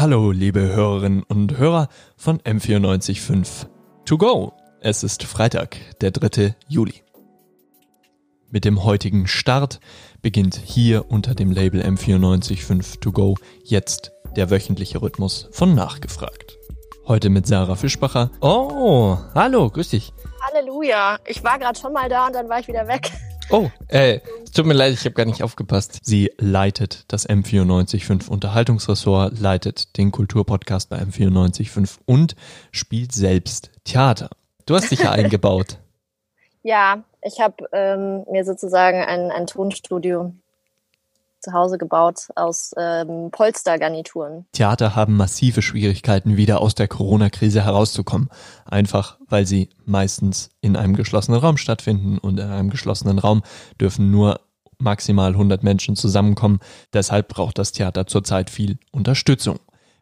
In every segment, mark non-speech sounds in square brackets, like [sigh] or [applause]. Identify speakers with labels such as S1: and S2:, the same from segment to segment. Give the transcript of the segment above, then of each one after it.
S1: Hallo, liebe Hörerinnen und Hörer von M945 To Go. Es ist Freitag, der 3. Juli. Mit dem heutigen Start beginnt hier unter dem Label M945 To Go jetzt der wöchentliche Rhythmus von Nachgefragt. Heute mit Sarah Fischbacher.
S2: Oh, hallo, grüß dich.
S3: Halleluja. Ich war gerade schon mal da und dann war ich wieder weg.
S2: Oh, äh, tut mir leid, ich habe gar nicht aufgepasst.
S1: Sie leitet das M945 Unterhaltungsressort, leitet den Kulturpodcast bei M945 und spielt selbst Theater. Du hast dich ja [laughs] eingebaut.
S3: Ja, ich habe ähm, mir sozusagen ein, ein Tonstudio zu Hause gebaut aus ähm, Polstergarnituren.
S1: Theater haben massive Schwierigkeiten, wieder aus der Corona-Krise herauszukommen. Einfach, weil sie meistens in einem geschlossenen Raum stattfinden und in einem geschlossenen Raum dürfen nur maximal 100 Menschen zusammenkommen. Deshalb braucht das Theater zurzeit viel Unterstützung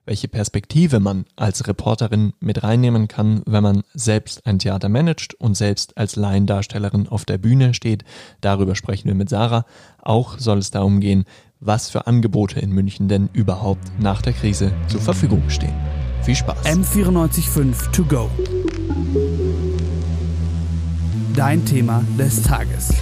S1: welche Perspektive man als Reporterin mit reinnehmen kann, wenn man selbst ein Theater managt und selbst als Laiendarstellerin auf der Bühne steht. Darüber sprechen wir mit Sarah. Auch soll es darum gehen, was für Angebote in München denn überhaupt nach der Krise zur Verfügung stehen. Viel Spaß.
S4: M945 To Go. Dein Thema des Tages.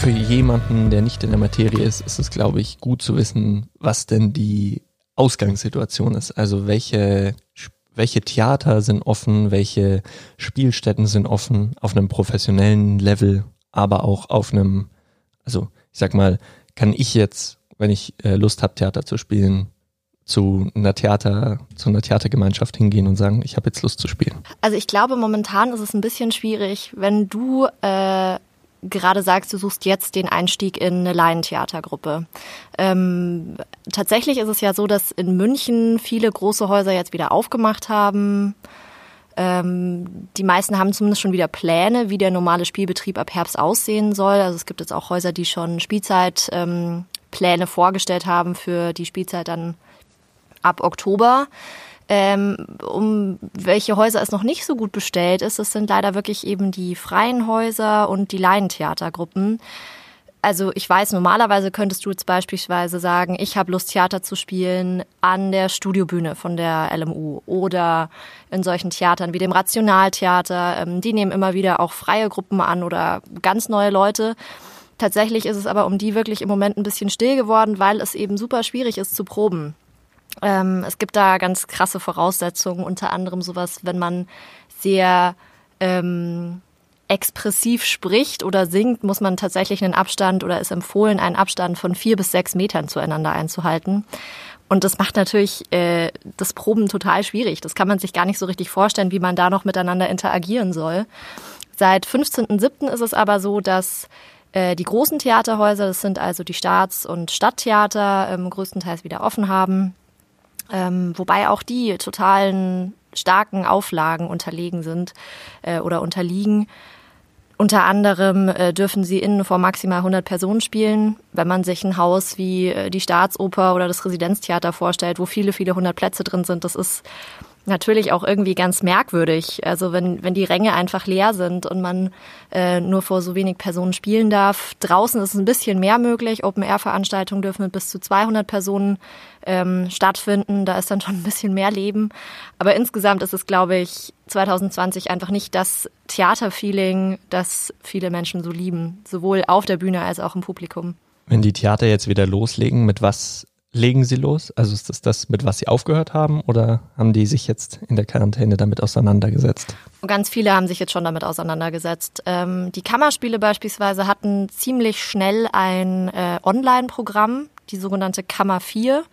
S2: Für jemanden, der nicht in der Materie ist, ist es, glaube ich, gut zu wissen, was denn die Ausgangssituation ist. Also welche, welche Theater sind offen, welche Spielstätten sind offen auf einem professionellen Level, aber auch auf einem, also ich sag mal, kann ich jetzt, wenn ich äh, Lust habe, Theater zu spielen, zu einer Theater, zu einer Theatergemeinschaft hingehen und sagen, ich habe jetzt Lust zu spielen?
S3: Also ich glaube, momentan ist es ein bisschen schwierig, wenn du äh, gerade sagst, du suchst jetzt den Einstieg in eine Laientheatergruppe. Ähm, tatsächlich ist es ja so, dass in München viele große Häuser jetzt wieder aufgemacht haben. Ähm, die meisten haben zumindest schon wieder Pläne, wie der normale Spielbetrieb ab Herbst aussehen soll. Also es gibt jetzt auch Häuser, die schon Spielzeitpläne ähm, vorgestellt haben für die Spielzeit dann ab Oktober. Ähm, um welche Häuser es noch nicht so gut bestellt ist, das sind leider wirklich eben die freien Häuser und die Laientheatergruppen. Also ich weiß, normalerweise könntest du jetzt beispielsweise sagen, ich habe Lust, Theater zu spielen an der Studiobühne von der LMU oder in solchen Theatern wie dem Rationaltheater. Ähm, die nehmen immer wieder auch freie Gruppen an oder ganz neue Leute. Tatsächlich ist es aber um die wirklich im Moment ein bisschen still geworden, weil es eben super schwierig ist zu proben. Ähm, es gibt da ganz krasse Voraussetzungen, unter anderem sowas, wenn man sehr ähm, expressiv spricht oder singt, muss man tatsächlich einen Abstand oder ist empfohlen, einen Abstand von vier bis sechs Metern zueinander einzuhalten. Und das macht natürlich äh, das Proben total schwierig. Das kann man sich gar nicht so richtig vorstellen, wie man da noch miteinander interagieren soll. Seit 15.07. ist es aber so, dass äh, die großen Theaterhäuser, das sind also die Staats- und Stadttheater, ähm, größtenteils wieder offen haben. Ähm, wobei auch die totalen starken Auflagen unterlegen sind äh, oder unterliegen. Unter anderem äh, dürfen sie innen vor maximal 100 Personen spielen. Wenn man sich ein Haus wie äh, die Staatsoper oder das Residenztheater vorstellt, wo viele, viele hundert Plätze drin sind, das ist natürlich auch irgendwie ganz merkwürdig. Also wenn, wenn die Ränge einfach leer sind und man äh, nur vor so wenig Personen spielen darf. Draußen ist es ein bisschen mehr möglich. Open-Air-Veranstaltungen dürfen mit bis zu 200 Personen ähm, stattfinden. Da ist dann schon ein bisschen mehr Leben. Aber insgesamt ist es, glaube ich, 2020 einfach nicht das Theaterfeeling, das viele Menschen so lieben. Sowohl auf der Bühne als auch im Publikum.
S2: Wenn die Theater jetzt wieder loslegen, mit was legen sie los? Also ist das das, mit was sie aufgehört haben oder haben die sich jetzt in der Quarantäne damit auseinandergesetzt?
S3: Ganz viele haben sich jetzt schon damit auseinandergesetzt. Ähm, die Kammerspiele beispielsweise hatten ziemlich schnell ein äh, Online-Programm, die sogenannte Kammer 4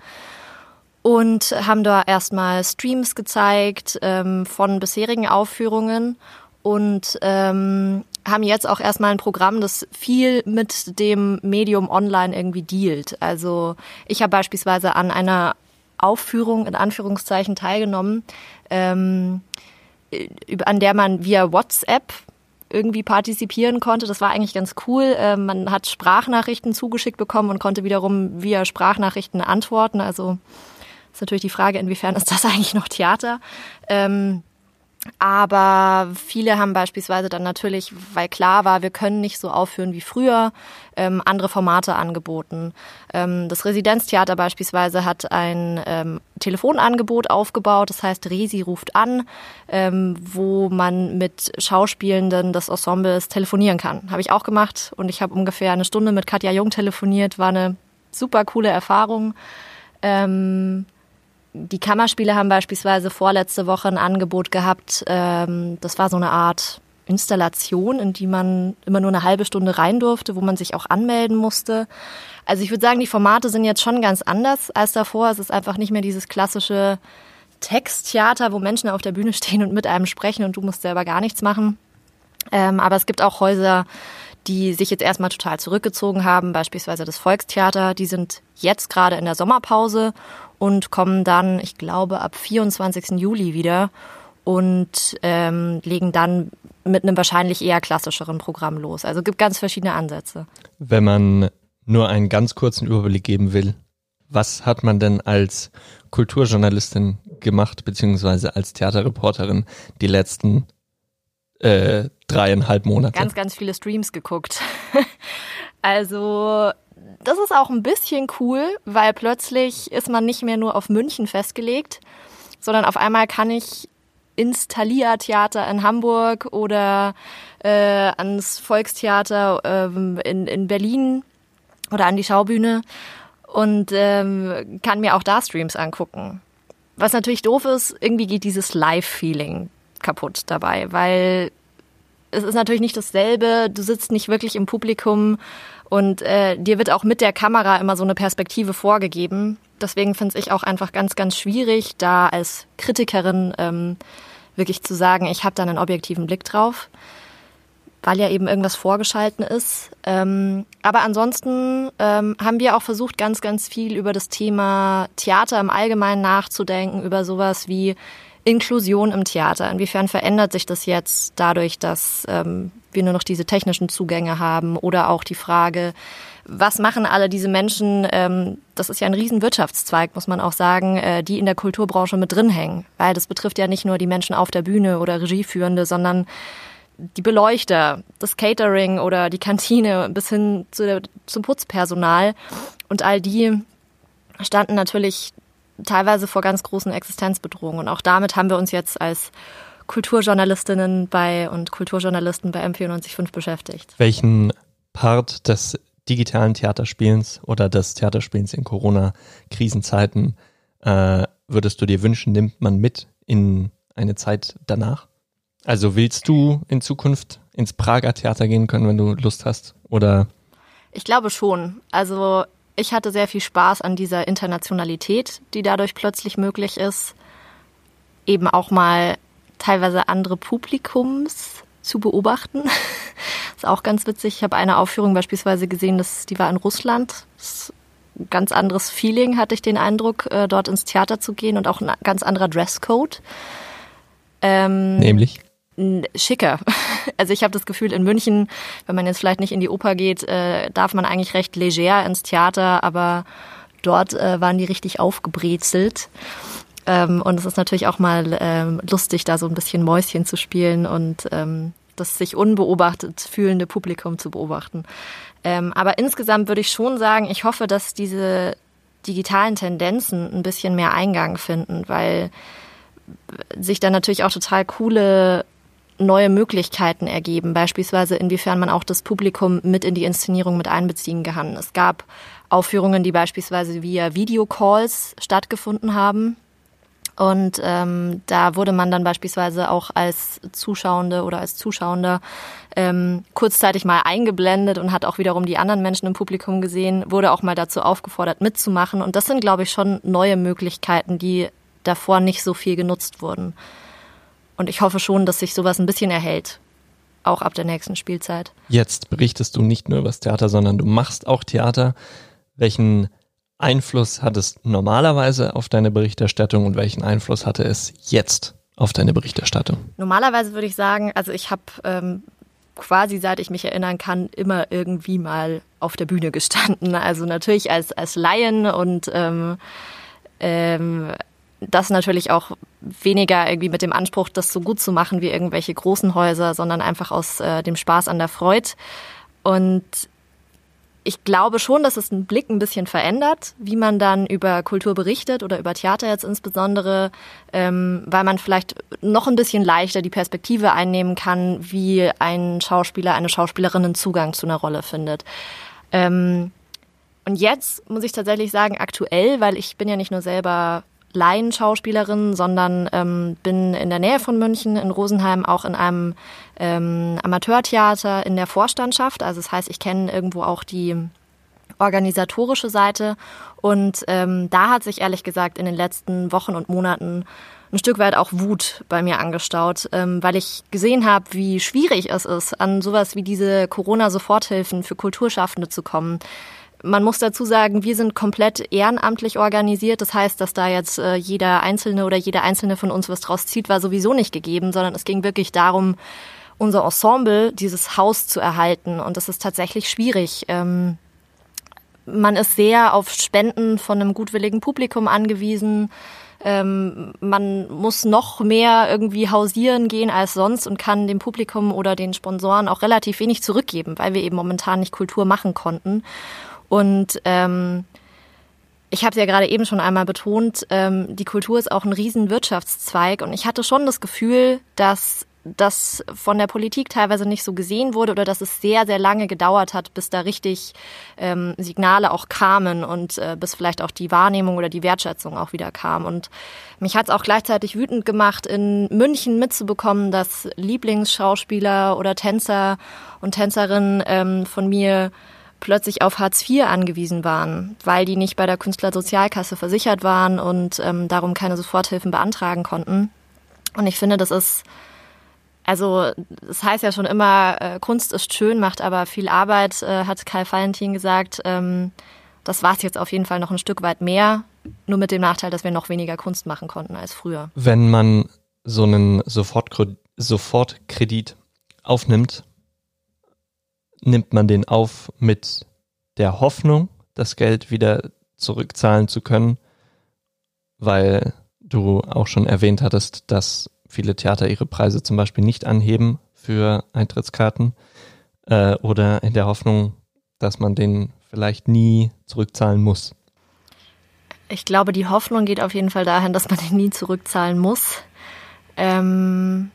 S3: und haben da erstmal Streams gezeigt ähm, von bisherigen Aufführungen und ähm, haben jetzt auch erstmal ein Programm, das viel mit dem Medium online irgendwie dealt. Also ich habe beispielsweise an einer Aufführung in Anführungszeichen teilgenommen, ähm, an der man via WhatsApp irgendwie partizipieren konnte. Das war eigentlich ganz cool. Ähm, man hat Sprachnachrichten zugeschickt bekommen und konnte wiederum via Sprachnachrichten antworten. Also ist natürlich die Frage, inwiefern ist das [laughs] eigentlich noch Theater? Ähm, Aber viele haben beispielsweise dann natürlich, weil klar war, wir können nicht so aufführen wie früher, ähm, andere Formate angeboten. Ähm, das Residenztheater beispielsweise hat ein ähm, Telefonangebot aufgebaut, das heißt Resi ruft an, ähm, wo man mit Schauspielenden des Ensembles telefonieren kann. Habe ich auch gemacht und ich habe ungefähr eine Stunde mit Katja Jung telefoniert, war eine super coole Erfahrung. Ähm, die Kammerspiele haben beispielsweise vorletzte Woche ein Angebot gehabt. Ähm, das war so eine Art Installation, in die man immer nur eine halbe Stunde rein durfte, wo man sich auch anmelden musste. Also ich würde sagen, die Formate sind jetzt schon ganz anders als davor. Es ist einfach nicht mehr dieses klassische Texttheater, wo Menschen auf der Bühne stehen und mit einem sprechen und du musst selber gar nichts machen. Ähm, aber es gibt auch Häuser, die sich jetzt erstmal total zurückgezogen haben, beispielsweise das Volkstheater. Die sind jetzt gerade in der Sommerpause und kommen dann, ich glaube, ab 24. Juli wieder und ähm, legen dann mit einem wahrscheinlich eher klassischeren Programm los. Also gibt ganz verschiedene Ansätze.
S2: Wenn man nur einen ganz kurzen Überblick geben will, was hat man denn als Kulturjournalistin gemacht, beziehungsweise als Theaterreporterin die letzten äh, dreieinhalb Monate.
S3: Ganz, ganz viele Streams geguckt. [laughs] also das ist auch ein bisschen cool, weil plötzlich ist man nicht mehr nur auf München festgelegt, sondern auf einmal kann ich ins Thalia-Theater in Hamburg oder äh, ans Volkstheater ähm, in, in Berlin oder an die Schaubühne und ähm, kann mir auch da Streams angucken. Was natürlich doof ist, irgendwie geht dieses Live-Feeling kaputt dabei, weil es ist natürlich nicht dasselbe. Du sitzt nicht wirklich im Publikum und äh, dir wird auch mit der Kamera immer so eine Perspektive vorgegeben. Deswegen finde ich auch einfach ganz, ganz schwierig, da als Kritikerin ähm, wirklich zu sagen, ich habe da einen objektiven Blick drauf, weil ja eben irgendwas vorgeschalten ist. Ähm, aber ansonsten ähm, haben wir auch versucht, ganz, ganz viel über das Thema Theater im Allgemeinen nachzudenken, über sowas wie Inklusion im Theater. Inwiefern verändert sich das jetzt dadurch, dass ähm, wir nur noch diese technischen Zugänge haben oder auch die Frage, was machen alle diese Menschen? Ähm, das ist ja ein Riesenwirtschaftszweig, muss man auch sagen, äh, die in der Kulturbranche mit drin hängen. Weil das betrifft ja nicht nur die Menschen auf der Bühne oder Regieführende, sondern die Beleuchter, das Catering oder die Kantine bis hin zu der, zum Putzpersonal. Und all die standen natürlich teilweise vor ganz großen Existenzbedrohungen. Und auch damit haben wir uns jetzt als Kulturjournalistinnen bei und Kulturjournalisten bei M945 beschäftigt.
S2: Welchen Part des digitalen Theaterspielens oder des Theaterspielens in Corona-Krisenzeiten äh, würdest du dir wünschen, nimmt man mit in eine Zeit danach? Also willst du in Zukunft ins Prager Theater gehen können, wenn du Lust hast? Oder?
S3: Ich glaube schon. Also ich hatte sehr viel Spaß an dieser Internationalität, die dadurch plötzlich möglich ist. Eben auch mal teilweise andere Publikums zu beobachten. [laughs] ist auch ganz witzig. Ich habe eine Aufführung beispielsweise gesehen, dass die war in Russland. Das ein ganz anderes Feeling, hatte ich den Eindruck, äh, dort ins Theater zu gehen und auch ein ganz anderer Dresscode.
S2: Ähm, Nämlich?
S3: schicker. [laughs] [laughs] Also ich habe das Gefühl, in München, wenn man jetzt vielleicht nicht in die Oper geht, äh, darf man eigentlich recht leger ins Theater, aber dort äh, waren die richtig aufgebrezelt. Ähm, und es ist natürlich auch mal ähm, lustig, da so ein bisschen Mäuschen zu spielen und ähm, das sich unbeobachtet fühlende Publikum zu beobachten. Ähm, aber insgesamt würde ich schon sagen, ich hoffe, dass diese digitalen Tendenzen ein bisschen mehr Eingang finden, weil sich dann natürlich auch total coole neue Möglichkeiten ergeben, beispielsweise inwiefern man auch das Publikum mit in die Inszenierung mit einbeziehen kann. Es gab Aufführungen, die beispielsweise via Videocalls stattgefunden haben. Und ähm, da wurde man dann beispielsweise auch als Zuschauende oder als Zuschauender ähm, kurzzeitig mal eingeblendet und hat auch wiederum die anderen Menschen im Publikum gesehen, wurde auch mal dazu aufgefordert mitzumachen. Und das sind, glaube ich, schon neue Möglichkeiten, die davor nicht so viel genutzt wurden. Und ich hoffe schon, dass sich sowas ein bisschen erhält. Auch ab der nächsten Spielzeit.
S2: Jetzt berichtest du nicht nur über das Theater, sondern du machst auch Theater. Welchen Einfluss hat es normalerweise auf deine Berichterstattung und welchen Einfluss hatte es jetzt auf deine Berichterstattung?
S3: Normalerweise würde ich sagen, also ich habe ähm, quasi seit ich mich erinnern kann, immer irgendwie mal auf der Bühne gestanden. Also natürlich als, als Laien und ähm, ähm, das natürlich auch weniger irgendwie mit dem Anspruch, das so gut zu machen wie irgendwelche großen Häuser, sondern einfach aus äh, dem Spaß an der Freude. Und ich glaube schon, dass es den Blick ein bisschen verändert, wie man dann über Kultur berichtet oder über Theater jetzt insbesondere, ähm, weil man vielleicht noch ein bisschen leichter die Perspektive einnehmen kann, wie ein Schauspieler, eine Schauspielerin einen Zugang zu einer Rolle findet. Ähm, und jetzt muss ich tatsächlich sagen, aktuell, weil ich bin ja nicht nur selber Laienschauspielerin, sondern ähm, bin in der Nähe von München, in Rosenheim, auch in einem ähm, Amateurtheater in der Vorstandschaft. Also das heißt, ich kenne irgendwo auch die organisatorische Seite. Und ähm, da hat sich ehrlich gesagt in den letzten Wochen und Monaten ein Stück weit auch Wut bei mir angestaut, ähm, weil ich gesehen habe, wie schwierig es ist, an sowas wie diese Corona-Soforthilfen für Kulturschaffende zu kommen. Man muss dazu sagen, wir sind komplett ehrenamtlich organisiert. Das heißt, dass da jetzt äh, jeder Einzelne oder jeder Einzelne von uns was draus zieht, war sowieso nicht gegeben, sondern es ging wirklich darum, unser Ensemble, dieses Haus zu erhalten. Und das ist tatsächlich schwierig. Ähm, man ist sehr auf Spenden von einem gutwilligen Publikum angewiesen. Ähm, man muss noch mehr irgendwie hausieren gehen als sonst und kann dem Publikum oder den Sponsoren auch relativ wenig zurückgeben, weil wir eben momentan nicht Kultur machen konnten. Und ähm, ich habe es ja gerade eben schon einmal betont, ähm, die Kultur ist auch ein riesen Wirtschaftszweig und ich hatte schon das Gefühl, dass das von der Politik teilweise nicht so gesehen wurde oder dass es sehr, sehr lange gedauert hat, bis da richtig ähm, Signale auch kamen und äh, bis vielleicht auch die Wahrnehmung oder die Wertschätzung auch wieder kam. Und mich hat es auch gleichzeitig wütend gemacht, in München mitzubekommen, dass Lieblingsschauspieler oder Tänzer und Tänzerinnen ähm, von mir plötzlich auf Hartz IV angewiesen waren, weil die nicht bei der Künstlersozialkasse versichert waren und ähm, darum keine Soforthilfen beantragen konnten. Und ich finde, das ist, also das heißt ja schon immer, äh, Kunst ist schön, macht aber viel Arbeit, äh, hat Kai Valentin gesagt. Ähm, das war es jetzt auf jeden Fall noch ein Stück weit mehr, nur mit dem Nachteil, dass wir noch weniger Kunst machen konnten als früher.
S2: Wenn man so einen Sofortkredit aufnimmt, nimmt man den auf mit der Hoffnung, das Geld wieder zurückzahlen zu können, weil du auch schon erwähnt hattest, dass viele Theater ihre Preise zum Beispiel nicht anheben für Eintrittskarten äh, oder in der Hoffnung, dass man den vielleicht nie zurückzahlen muss.
S3: Ich glaube, die Hoffnung geht auf jeden Fall dahin, dass man den nie zurückzahlen muss. Ähm,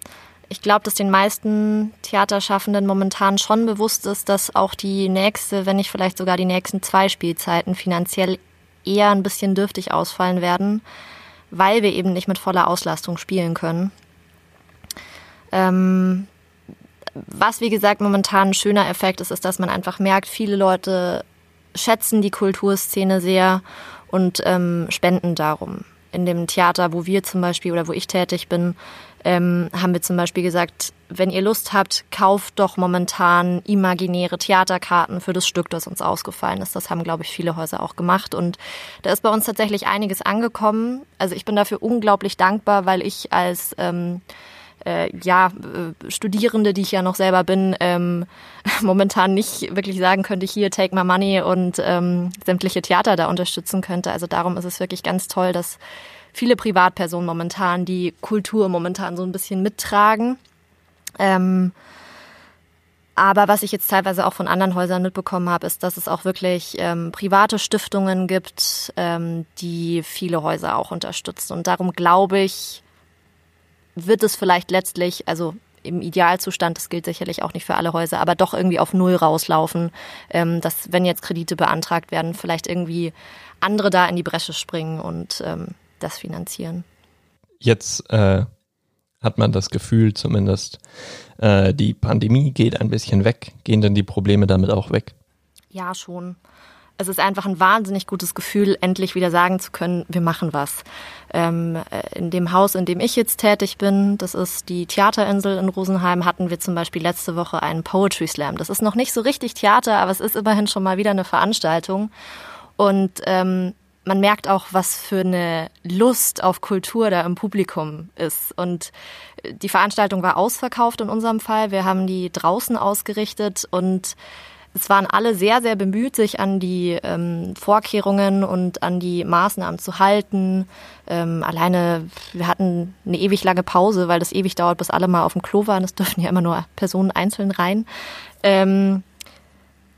S3: ich glaube, dass den meisten Theaterschaffenden momentan schon bewusst ist, dass auch die nächste, wenn nicht vielleicht sogar die nächsten zwei Spielzeiten finanziell eher ein bisschen dürftig ausfallen werden, weil wir eben nicht mit voller Auslastung spielen können. Ähm, was, wie gesagt, momentan ein schöner Effekt ist, ist, dass man einfach merkt, viele Leute schätzen die Kulturszene sehr und ähm, spenden darum. In dem Theater, wo wir zum Beispiel oder wo ich tätig bin, ähm, haben wir zum Beispiel gesagt, wenn ihr Lust habt, kauft doch momentan imaginäre Theaterkarten für das Stück, das uns ausgefallen ist. Das haben, glaube ich, viele Häuser auch gemacht. Und da ist bei uns tatsächlich einiges angekommen. Also ich bin dafür unglaublich dankbar, weil ich als ähm, äh, ja, äh, Studierende, die ich ja noch selber bin, ähm, [laughs] momentan nicht wirklich sagen könnte, hier take my money und ähm, sämtliche Theater da unterstützen könnte. Also darum ist es wirklich ganz toll, dass viele Privatpersonen momentan die Kultur momentan so ein bisschen mittragen. Ähm, aber was ich jetzt teilweise auch von anderen Häusern mitbekommen habe, ist, dass es auch wirklich ähm, private Stiftungen gibt, ähm, die viele Häuser auch unterstützen. Und darum glaube ich, wird es vielleicht letztlich, also im Idealzustand, das gilt sicherlich auch nicht für alle Häuser, aber doch irgendwie auf Null rauslaufen, ähm, dass wenn jetzt Kredite beantragt werden, vielleicht irgendwie andere da in die Bresche springen und ähm, das finanzieren.
S2: Jetzt äh, hat man das Gefühl zumindest, äh, die Pandemie geht ein bisschen weg. Gehen denn die Probleme damit auch weg?
S3: Ja, schon. Es ist einfach ein wahnsinnig gutes Gefühl, endlich wieder sagen zu können, wir machen was. Ähm, äh, in dem Haus, in dem ich jetzt tätig bin, das ist die Theaterinsel in Rosenheim, hatten wir zum Beispiel letzte Woche einen Poetry Slam. Das ist noch nicht so richtig Theater, aber es ist immerhin schon mal wieder eine Veranstaltung. Und ähm, man merkt auch, was für eine Lust auf Kultur da im Publikum ist. Und die Veranstaltung war ausverkauft in unserem Fall. Wir haben die draußen ausgerichtet und es waren alle sehr, sehr bemüht, sich an die ähm, Vorkehrungen und an die Maßnahmen zu halten. Ähm, alleine, wir hatten eine ewig lange Pause, weil das ewig dauert, bis alle mal auf dem Klo waren. Es dürfen ja immer nur Personen einzeln rein. Ähm,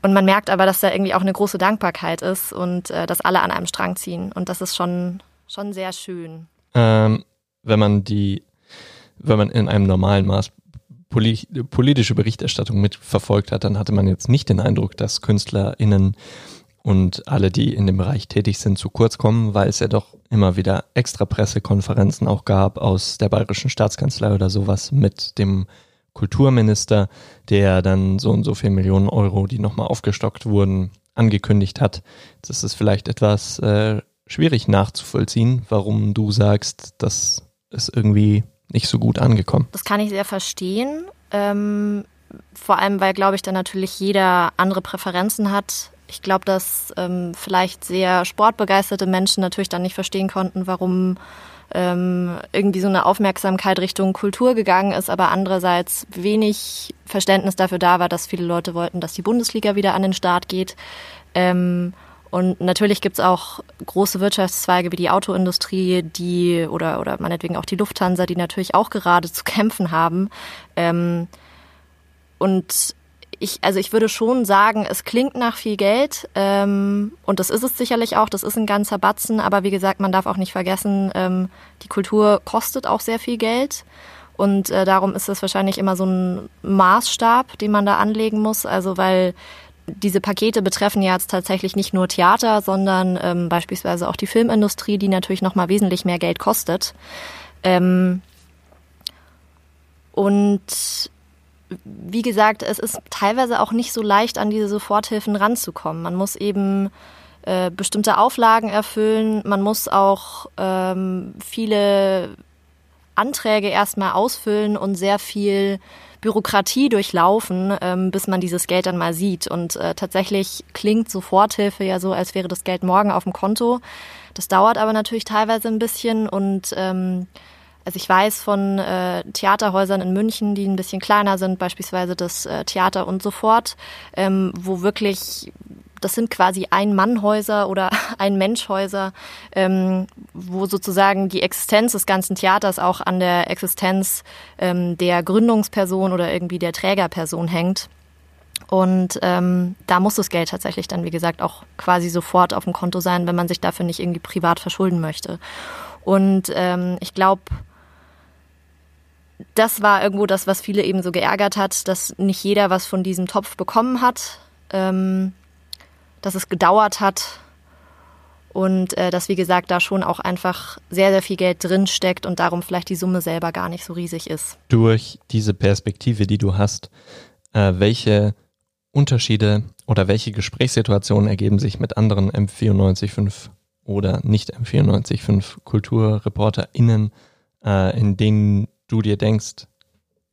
S3: und man merkt aber, dass da irgendwie auch eine große Dankbarkeit ist und äh, dass alle an einem Strang ziehen. Und das ist schon, schon sehr schön.
S2: Ähm, wenn man die, wenn man in einem normalen Maß politische Berichterstattung mitverfolgt hat, dann hatte man jetzt nicht den Eindruck, dass KünstlerInnen und alle, die in dem Bereich tätig sind, zu kurz kommen, weil es ja doch immer wieder extra Pressekonferenzen auch gab aus der bayerischen Staatskanzlei oder sowas mit dem Kulturminister, der dann so und so viel Millionen Euro, die nochmal aufgestockt wurden, angekündigt hat. Das ist vielleicht etwas äh, schwierig nachzuvollziehen, warum du sagst, dass es irgendwie nicht so gut angekommen.
S3: Das kann ich sehr verstehen. Ähm, vor allem, weil, glaube ich, da natürlich jeder andere Präferenzen hat. Ich glaube, dass ähm, vielleicht sehr sportbegeisterte Menschen natürlich dann nicht verstehen konnten, warum ähm, irgendwie so eine Aufmerksamkeit Richtung Kultur gegangen ist, aber andererseits wenig Verständnis dafür da war, dass viele Leute wollten, dass die Bundesliga wieder an den Start geht. Ähm, und natürlich gibt es auch große Wirtschaftszweige wie die Autoindustrie, die oder oder meinetwegen auch die Lufthansa, die natürlich auch gerade [laughs] zu kämpfen haben. Ähm, und ich, also ich würde schon sagen, es klingt nach viel Geld ähm, und das ist es sicherlich auch, das ist ein ganzer Batzen, aber wie gesagt, man darf auch nicht vergessen, ähm, die Kultur kostet auch sehr viel Geld. Und äh, darum ist es wahrscheinlich immer so ein Maßstab, den man da anlegen muss, also weil diese Pakete betreffen ja jetzt tatsächlich nicht nur Theater, sondern ähm, beispielsweise auch die Filmindustrie, die natürlich noch mal wesentlich mehr Geld kostet. Ähm, und wie gesagt, es ist teilweise auch nicht so leicht, an diese Soforthilfen ranzukommen. Man muss eben äh, bestimmte Auflagen erfüllen. Man muss auch ähm, viele Anträge erstmal ausfüllen und sehr viel Bürokratie durchlaufen, ähm, bis man dieses Geld dann mal sieht. Und äh, tatsächlich klingt Soforthilfe ja so, als wäre das Geld morgen auf dem Konto. Das dauert aber natürlich teilweise ein bisschen und ähm, also ich weiß von äh, Theaterhäusern in München, die ein bisschen kleiner sind, beispielsweise das äh, Theater und so fort, ähm, wo wirklich das sind quasi Ein-Mann-Häuser oder [laughs] Ein-Mensch-Häuser, ähm, wo sozusagen die Existenz des ganzen Theaters auch an der Existenz ähm, der Gründungsperson oder irgendwie der Trägerperson hängt. Und ähm, da muss das Geld tatsächlich dann, wie gesagt, auch quasi sofort auf dem Konto sein, wenn man sich dafür nicht irgendwie privat verschulden möchte. Und ähm, ich glaube, das war irgendwo das, was viele eben so geärgert hat, dass nicht jeder was von diesem Topf bekommen hat. Ähm, dass es gedauert hat und äh, dass, wie gesagt, da schon auch einfach sehr, sehr viel Geld drin steckt und darum vielleicht die Summe selber gar nicht so riesig ist.
S2: Durch diese Perspektive, die du hast, äh, welche Unterschiede oder welche Gesprächssituationen ergeben sich mit anderen M945 oder nicht M945 KulturreporterInnen, äh, in denen du dir denkst,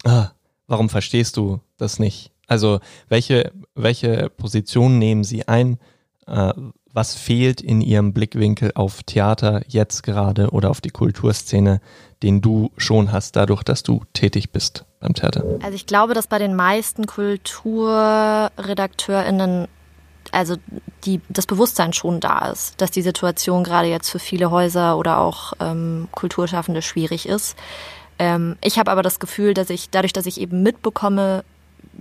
S2: ah, warum verstehst du das nicht? Also welche, welche Position nehmen Sie ein? Äh, was fehlt in Ihrem Blickwinkel auf Theater jetzt gerade oder auf die Kulturszene, den du schon hast, dadurch, dass du tätig bist beim Theater?
S3: Also ich glaube, dass bei den meisten KulturredakteurInnen also die, das Bewusstsein schon da ist, dass die Situation gerade jetzt für viele Häuser oder auch ähm, Kulturschaffende schwierig ist. Ähm, ich habe aber das Gefühl, dass ich dadurch, dass ich eben mitbekomme,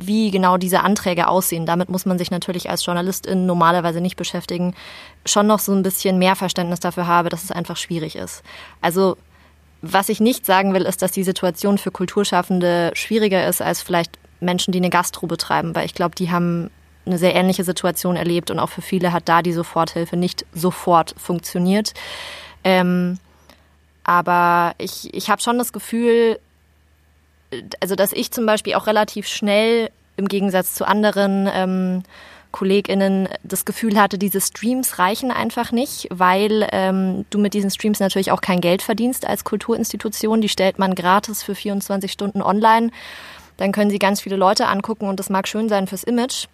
S3: wie genau diese Anträge aussehen. Damit muss man sich natürlich als Journalistin normalerweise nicht beschäftigen. Schon noch so ein bisschen mehr Verständnis dafür habe, dass es einfach schwierig ist. Also was ich nicht sagen will, ist, dass die Situation für Kulturschaffende schwieriger ist als vielleicht Menschen, die eine Gastro betreiben, weil ich glaube, die haben eine sehr ähnliche Situation erlebt und auch für viele hat da die Soforthilfe nicht sofort funktioniert. Ähm, aber ich, ich habe schon das Gefühl, also dass ich zum Beispiel auch relativ schnell im Gegensatz zu anderen ähm, KollegInnen das Gefühl hatte, diese Streams reichen einfach nicht, weil ähm, du mit diesen Streams natürlich auch kein Geld verdienst als Kulturinstitution. Die stellt man gratis für 24 Stunden online. Dann können sie ganz viele Leute angucken und das mag schön sein fürs Image.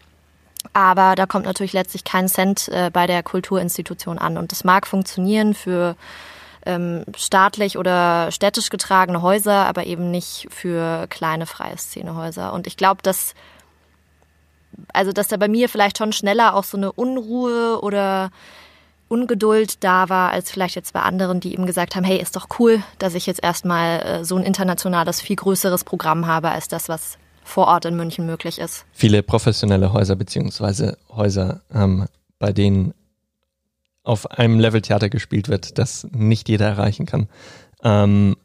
S3: Aber da kommt natürlich letztlich kein Cent äh, bei der Kulturinstitution an. Und das mag funktionieren für ähm, staatlich oder städtisch getragene Häuser, aber eben nicht für kleine freie Szenehäuser. Und ich glaube, dass also dass da bei mir vielleicht schon schneller auch so eine Unruhe oder Ungeduld da war, als vielleicht jetzt bei anderen, die eben gesagt haben, hey, ist doch cool, dass ich jetzt erstmal äh, so ein internationales, viel größeres Programm habe, als das, was vor Ort in München möglich ist.
S2: Viele professionelle Häuser beziehungsweise Häuser, ähm, bei denen auf einem Level Theater gespielt wird, das nicht jeder erreichen kann. Ähm,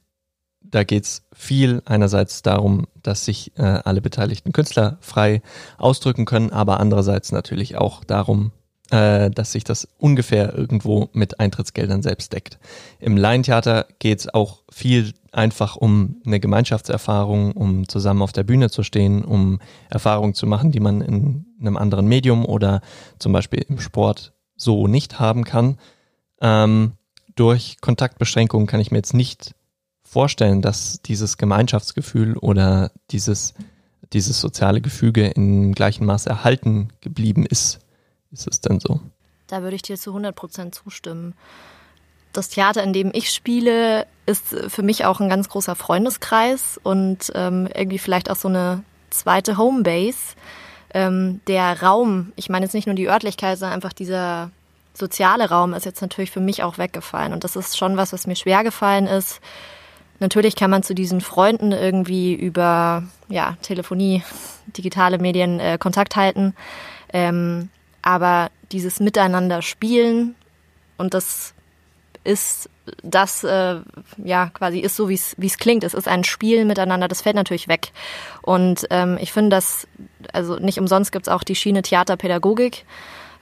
S2: da geht's viel einerseits darum, dass sich äh, alle beteiligten Künstler frei ausdrücken können, aber andererseits natürlich auch darum, äh, dass sich das ungefähr irgendwo mit Eintrittsgeldern selbst deckt. Im Laientheater geht's auch viel einfach um eine Gemeinschaftserfahrung, um zusammen auf der Bühne zu stehen, um Erfahrungen zu machen, die man in einem anderen Medium oder zum Beispiel im Sport so nicht haben kann. Ähm, durch Kontaktbeschränkungen kann ich mir jetzt nicht vorstellen, dass dieses Gemeinschaftsgefühl oder dieses, dieses soziale Gefüge im gleichen Maß erhalten geblieben ist. Ist es denn so?
S3: Da würde ich dir zu 100 Prozent zustimmen. Das Theater, in dem ich spiele, ist für mich auch ein ganz großer Freundeskreis und ähm, irgendwie vielleicht auch so eine zweite Homebase. Ähm, der Raum, ich meine jetzt nicht nur die Örtlichkeit, sondern einfach dieser soziale Raum ist jetzt natürlich für mich auch weggefallen. Und das ist schon was, was mir schwer gefallen ist. Natürlich kann man zu diesen Freunden irgendwie über ja, Telefonie, digitale Medien äh, Kontakt halten. Ähm, aber dieses Miteinander spielen und das ist das äh, ja quasi ist so wie es klingt. Es ist ein Spiel miteinander. Das fällt natürlich weg. Und ähm, ich finde, dass also nicht umsonst gibt es auch die Schiene Theaterpädagogik.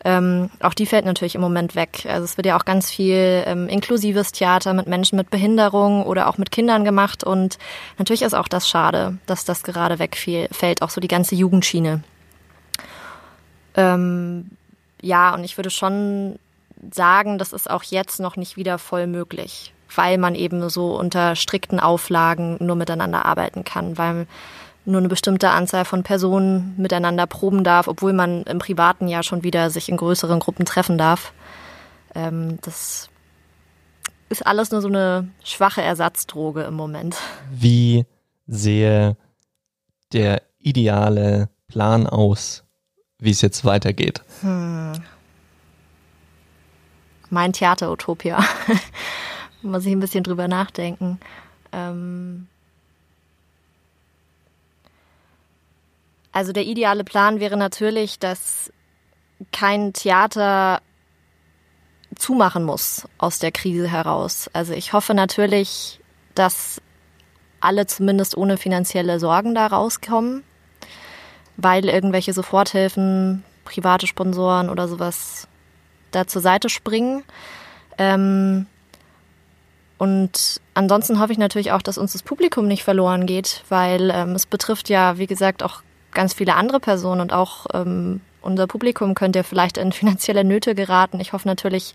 S3: Ähm, auch die fällt natürlich im Moment weg. Also es wird ja auch ganz viel ähm, inklusives Theater mit Menschen mit Behinderung oder auch mit Kindern gemacht. Und natürlich ist auch das schade, dass das gerade wegfällt. Auch so die ganze Jugendschiene. Ähm, ja, und ich würde schon sagen, das ist auch jetzt noch nicht wieder voll möglich, weil man eben so unter strikten Auflagen nur miteinander arbeiten kann, weil nur eine bestimmte Anzahl von Personen miteinander proben darf, obwohl man im Privaten ja schon wieder sich in größeren Gruppen treffen darf. Ähm, das ist alles nur so eine schwache Ersatzdroge im Moment.
S2: Wie sehe der ideale Plan aus, wie es jetzt weitergeht? Hm.
S3: Mein Theaterutopia. [laughs] Muss ich ein bisschen drüber nachdenken. Ähm also der ideale Plan wäre natürlich, dass kein Theater zumachen muss aus der Krise heraus. Also ich hoffe natürlich, dass alle zumindest ohne finanzielle Sorgen da rauskommen weil irgendwelche Soforthilfen, private Sponsoren oder sowas da zur Seite springen. Ähm, und ansonsten hoffe ich natürlich auch, dass uns das Publikum nicht verloren geht, weil ähm, es betrifft ja, wie gesagt, auch ganz viele andere Personen und auch ähm, unser Publikum könnte ja vielleicht in [laughs] finanzielle Nöte geraten. Ich hoffe natürlich,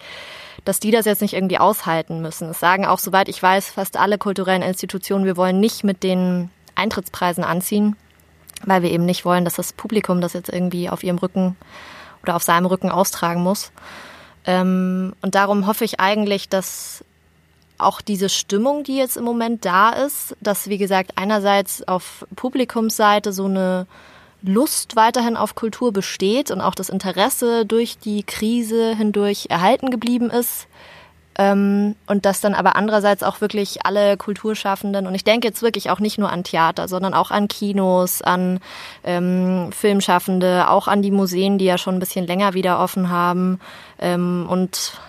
S3: dass die das jetzt nicht irgendwie aushalten müssen. Es sagen auch, soweit ich weiß, fast alle kulturellen Institutionen, wir wollen nicht mit den Eintrittspreisen anziehen weil wir eben nicht wollen, dass das Publikum das jetzt irgendwie auf ihrem Rücken oder auf seinem Rücken austragen muss. Ähm, und darum hoffe ich eigentlich, dass auch diese Stimmung, die jetzt im Moment da ist, dass, wie gesagt, einerseits auf Publikumsseite so eine Lust weiterhin auf Kultur besteht und auch das Interesse durch die Krise hindurch erhalten geblieben ist, und dass dann aber andererseits auch wirklich alle Kulturschaffenden, und ich denke jetzt wirklich auch nicht nur an Theater, sondern auch an Kinos, an ähm, Filmschaffende, auch an die Museen, die ja schon ein bisschen länger wieder offen haben ähm, und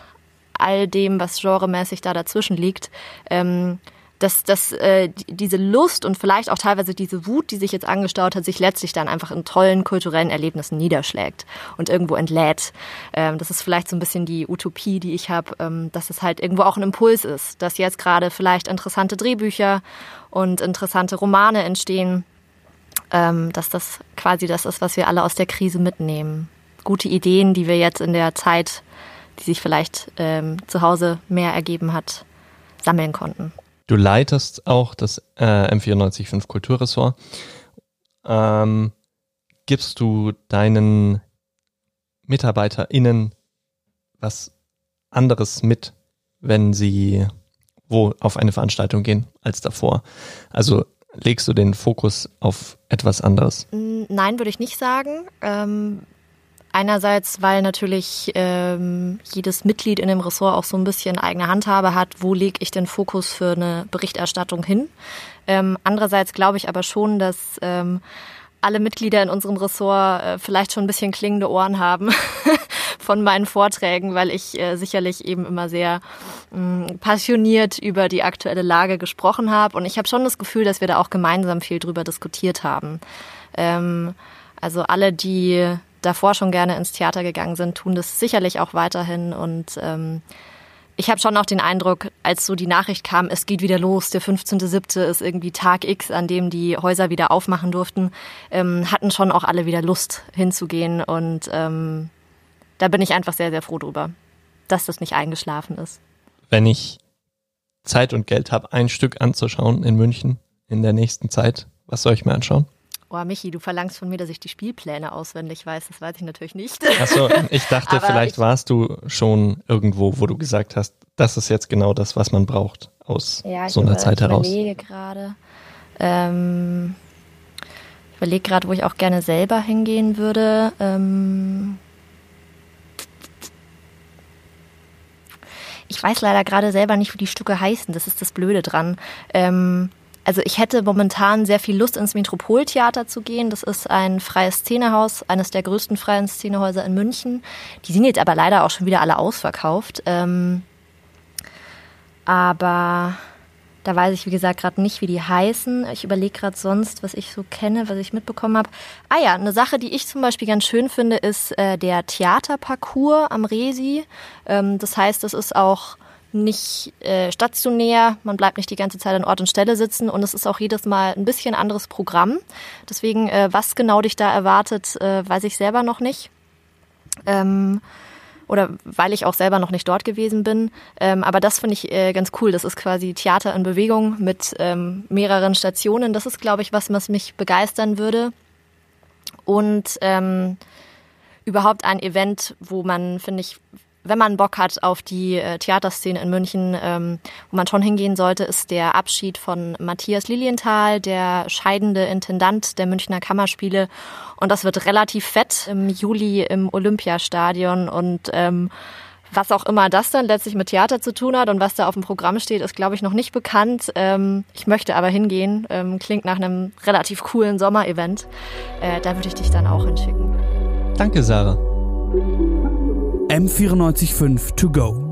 S3: all dem, was genremäßig da dazwischen liegt, ähm, dass, dass äh, diese Lust und vielleicht auch teilweise diese Wut, die sich jetzt angestaut hat, sich letztlich dann einfach in tollen kulturellen Erlebnissen niederschlägt und irgendwo entlädt. Ähm, das ist vielleicht so ein bisschen die Utopie, die ich habe, ähm, dass es halt irgendwo auch ein Impuls ist, dass jetzt gerade vielleicht interessante Drehbücher und interessante Romane entstehen, ähm, dass das quasi das ist, was wir alle aus der Krise mitnehmen. Gute Ideen, die wir jetzt in der Zeit, die sich vielleicht ähm, zu Hause mehr ergeben hat, sammeln konnten.
S2: Du leitest auch das äh, M945 Kulturressort. Ähm, gibst du deinen MitarbeiterInnen was anderes mit, wenn sie wo auf eine Veranstaltung gehen als davor? Also legst du den Fokus auf etwas anderes?
S3: Nein, würde ich nicht sagen. Ähm, einerseits, weil natürlich ähm, jedes Mitglied in dem Ressort auch so ein bisschen eigene Handhabe hat, wo lege ich den Fokus für eine Berichterstattung hin. Ähm, andererseits glaube ich aber schon, dass ähm, alle Mitglieder in unserem Ressort äh, vielleicht schon ein bisschen klingende Ohren haben [laughs] von meinen Vorträgen, weil ich äh, sicherlich eben immer sehr mh, mm, passioniert über die aktuelle Lage gesprochen habe. Und ich habe schon das Gefühl, dass wir da auch gemeinsam viel drüber diskutiert haben. Ähm, also alle, die davor schon gerne ins Theater gegangen sind, tun das sicherlich auch weiterhin und ähm, ich habe schon auch den Eindruck, als so die Nachricht kam, es geht wieder los, der 15.7. ist irgendwie Tag X, an dem die Häuser wieder aufmachen durften, ähm, hatten schon auch alle wieder Lust hinzugehen. Und ähm, da bin ich einfach sehr, sehr froh drüber, dass das nicht eingeschlafen ist.
S2: Wenn ich Zeit und Geld habe, ein Stück anzuschauen in München in der nächsten Zeit, was soll ich mir anschauen?
S3: Boah, Michi, du verlangst von mir, dass ich die Spielpläne auswendig weiß. Das weiß ich natürlich nicht.
S2: Achso, ich dachte, vielleicht ich, warst du schon irgendwo, wo du gesagt hast, das ist jetzt genau das, was man braucht aus ja, so einer über, Zeit heraus.
S3: Ich überlege gerade. Ähm, ich überlege gerade, wo ich auch gerne selber hingehen würde. Ähm, ich weiß leider gerade selber nicht, wie die Stücke heißen. Das ist das Blöde dran. Ähm, also ich hätte momentan sehr viel Lust ins Metropoltheater zu gehen. Das ist ein freies Szenehaus, eines der größten freien Szenehäuser in München. Die sind jetzt aber leider auch schon wieder alle ausverkauft. Ähm, aber da weiß ich, wie gesagt, gerade nicht, wie die heißen. Ich überlege gerade sonst, was ich so kenne, was ich mitbekommen habe. Ah ja, eine Sache, die ich zum Beispiel ganz schön finde, ist äh, der Theaterparcours am Resi. Ähm, das heißt, das ist auch nicht äh, stationär, man bleibt nicht die ganze Zeit an Ort und Stelle sitzen und es ist auch jedes Mal ein bisschen anderes Programm. Deswegen, äh, was genau dich da erwartet, äh, weiß ich selber noch nicht. Ähm, oder weil ich auch selber noch nicht dort gewesen bin. Ähm, aber das finde ich äh, ganz cool. Das ist quasi Theater in Bewegung mit ähm, mehreren Stationen. Das ist, glaube ich, was, was mich begeistern würde. Und ähm, überhaupt ein Event, wo man, finde ich, wenn man Bock hat auf die äh, Theaterszene in München, ähm, wo man schon hingehen sollte, ist der Abschied von Matthias Lilienthal, der scheidende Intendant der Münchner Kammerspiele. Und das wird relativ fett im Juli im Olympiastadion und ähm, was auch immer das dann letztlich mit Theater zu tun hat und was da auf dem Programm steht, ist, glaube ich, noch nicht bekannt. Ähm, ich möchte aber hingehen. Ähm, klingt nach einem relativ coolen Sommerevent. Äh, da würde ich dich dann auch hinschicken.
S2: Danke, Sarah.
S4: M945 To Go.